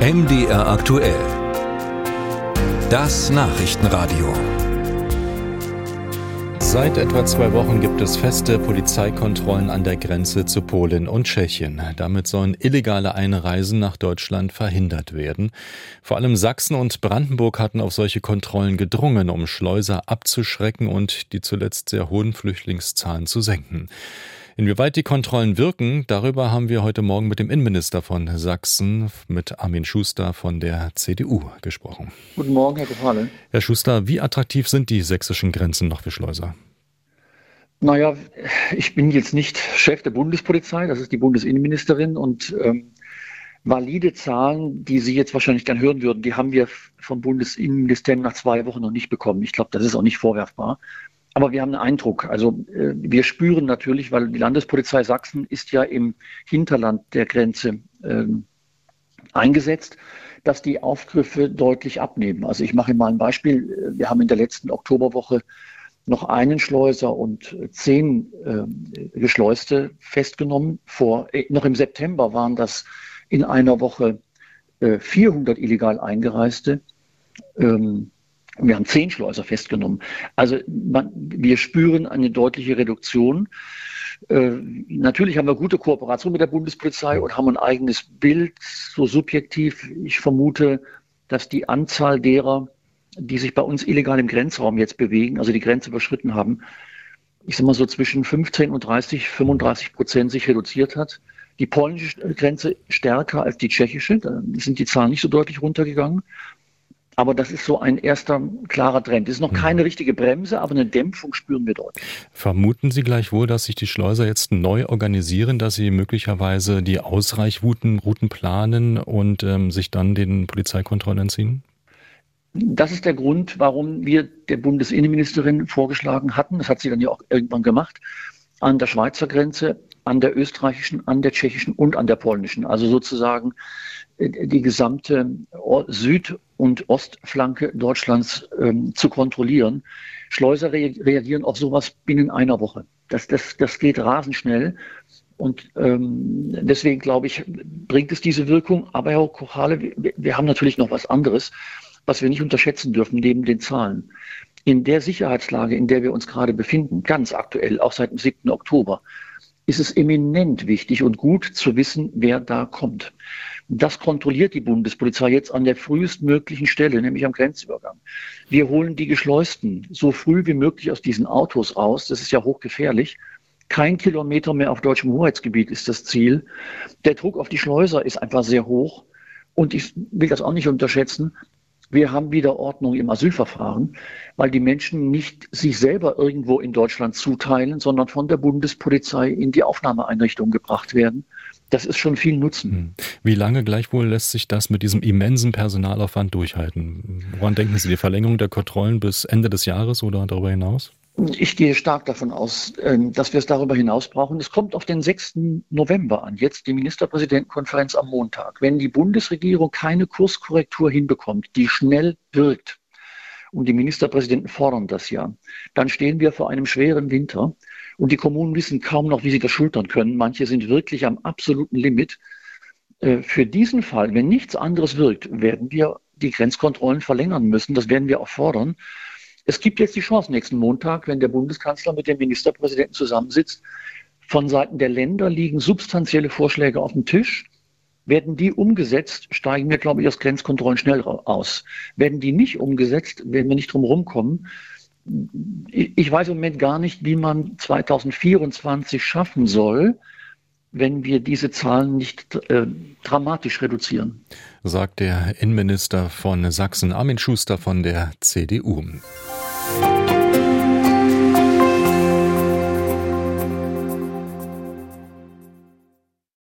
MDR aktuell. Das Nachrichtenradio. Seit etwa zwei Wochen gibt es feste Polizeikontrollen an der Grenze zu Polen und Tschechien. Damit sollen illegale Einreisen nach Deutschland verhindert werden. Vor allem Sachsen und Brandenburg hatten auf solche Kontrollen gedrungen, um Schleuser abzuschrecken und die zuletzt sehr hohen Flüchtlingszahlen zu senken. Inwieweit die Kontrollen wirken, darüber haben wir heute Morgen mit dem Innenminister von Sachsen, mit Armin Schuster von der CDU gesprochen. Guten Morgen, Herr Gefale. Herr Schuster, wie attraktiv sind die sächsischen Grenzen noch für Schleuser? Naja, ich bin jetzt nicht Chef der Bundespolizei, das ist die Bundesinnenministerin und ähm, valide Zahlen, die Sie jetzt wahrscheinlich gern hören würden, die haben wir vom Bundesinnenministerium nach zwei Wochen noch nicht bekommen. Ich glaube, das ist auch nicht vorwerfbar. Aber wir haben einen Eindruck. Also äh, wir spüren natürlich, weil die Landespolizei Sachsen ist ja im Hinterland der Grenze äh, eingesetzt, dass die Aufgriffe deutlich abnehmen. Also ich mache mal ein Beispiel. Wir haben in der letzten Oktoberwoche noch einen Schleuser und zehn äh, Geschleuste festgenommen. Vor, äh, noch im September waren das in einer Woche äh, 400 illegal Eingereiste. Ähm, wir haben zehn Schleuser festgenommen. Also man, wir spüren eine deutliche Reduktion. Äh, natürlich haben wir gute Kooperation mit der Bundespolizei und haben ein eigenes Bild, so subjektiv. Ich vermute, dass die Anzahl derer, die sich bei uns illegal im Grenzraum jetzt bewegen, also die Grenze überschritten haben, ich sag mal so zwischen 15 und 30, 35 Prozent sich reduziert hat. Die polnische Grenze stärker als die tschechische, da sind die Zahlen nicht so deutlich runtergegangen. Aber das ist so ein erster klarer Trend. Es ist noch hm. keine richtige Bremse, aber eine Dämpfung spüren wir dort. Vermuten Sie gleichwohl, dass sich die Schleuser jetzt neu organisieren, dass sie möglicherweise die Ausreichrouten Routen planen und ähm, sich dann den Polizeikontrollen entziehen? Das ist der Grund, warum wir der Bundesinnenministerin vorgeschlagen hatten, das hat sie dann ja auch irgendwann gemacht, an der Schweizer Grenze, an der österreichischen, an der tschechischen und an der polnischen. Also sozusagen äh, die gesamte Süd- und Ostflanke Deutschlands ähm, zu kontrollieren. Schleuser re reagieren auf sowas binnen einer Woche. Das, das, das geht rasend schnell. Und ähm, deswegen glaube ich, bringt es diese Wirkung. Aber Herr Kochale, wir, wir haben natürlich noch was anderes, was wir nicht unterschätzen dürfen, neben den Zahlen. In der Sicherheitslage, in der wir uns gerade befinden, ganz aktuell, auch seit dem 7. Oktober, ist es eminent wichtig und gut zu wissen, wer da kommt. Das kontrolliert die Bundespolizei jetzt an der frühestmöglichen Stelle, nämlich am Grenzübergang. Wir holen die Geschleusten so früh wie möglich aus diesen Autos raus. Das ist ja hochgefährlich. Kein Kilometer mehr auf deutschem Hoheitsgebiet ist das Ziel. Der Druck auf die Schleuser ist einfach sehr hoch. Und ich will das auch nicht unterschätzen. Wir haben wieder Ordnung im Asylverfahren, weil die Menschen nicht sich selber irgendwo in Deutschland zuteilen, sondern von der Bundespolizei in die Aufnahmeeinrichtung gebracht werden. Das ist schon viel Nutzen. Hm. Wie lange gleichwohl lässt sich das mit diesem immensen Personalaufwand durchhalten? Woran denken Sie, die Verlängerung der Kontrollen bis Ende des Jahres oder darüber hinaus? Ich gehe stark davon aus, ähm, dass wir es darüber hinaus brauchen. Es kommt auf den 6. November an, jetzt die Ministerpräsidentenkonferenz am Montag. Wenn die Bundesregierung keine Kurskorrektur hinbekommt, die schnell wirkt, und die Ministerpräsidenten fordern das ja, dann stehen wir vor einem schweren Winter. Und die Kommunen wissen kaum noch, wie sie das schultern können. Manche sind wirklich am absoluten Limit. Äh, für diesen Fall, wenn nichts anderes wirkt, werden wir die Grenzkontrollen verlängern müssen. Das werden wir auch fordern. Es gibt jetzt die Chance nächsten Montag, wenn der Bundeskanzler mit dem Ministerpräsidenten zusammensitzt. Von Seiten der Länder liegen substanzielle Vorschläge auf dem Tisch. Werden die umgesetzt, steigen wir, glaube ich, aus Grenzkontrollen schnell aus. Werden die nicht umgesetzt, werden wir nicht drum rumkommen ich weiß im Moment gar nicht, wie man 2024 schaffen soll, wenn wir diese Zahlen nicht äh, dramatisch reduzieren. Sagt der Innenminister von Sachsen, Armin Schuster von der CDU. Bye.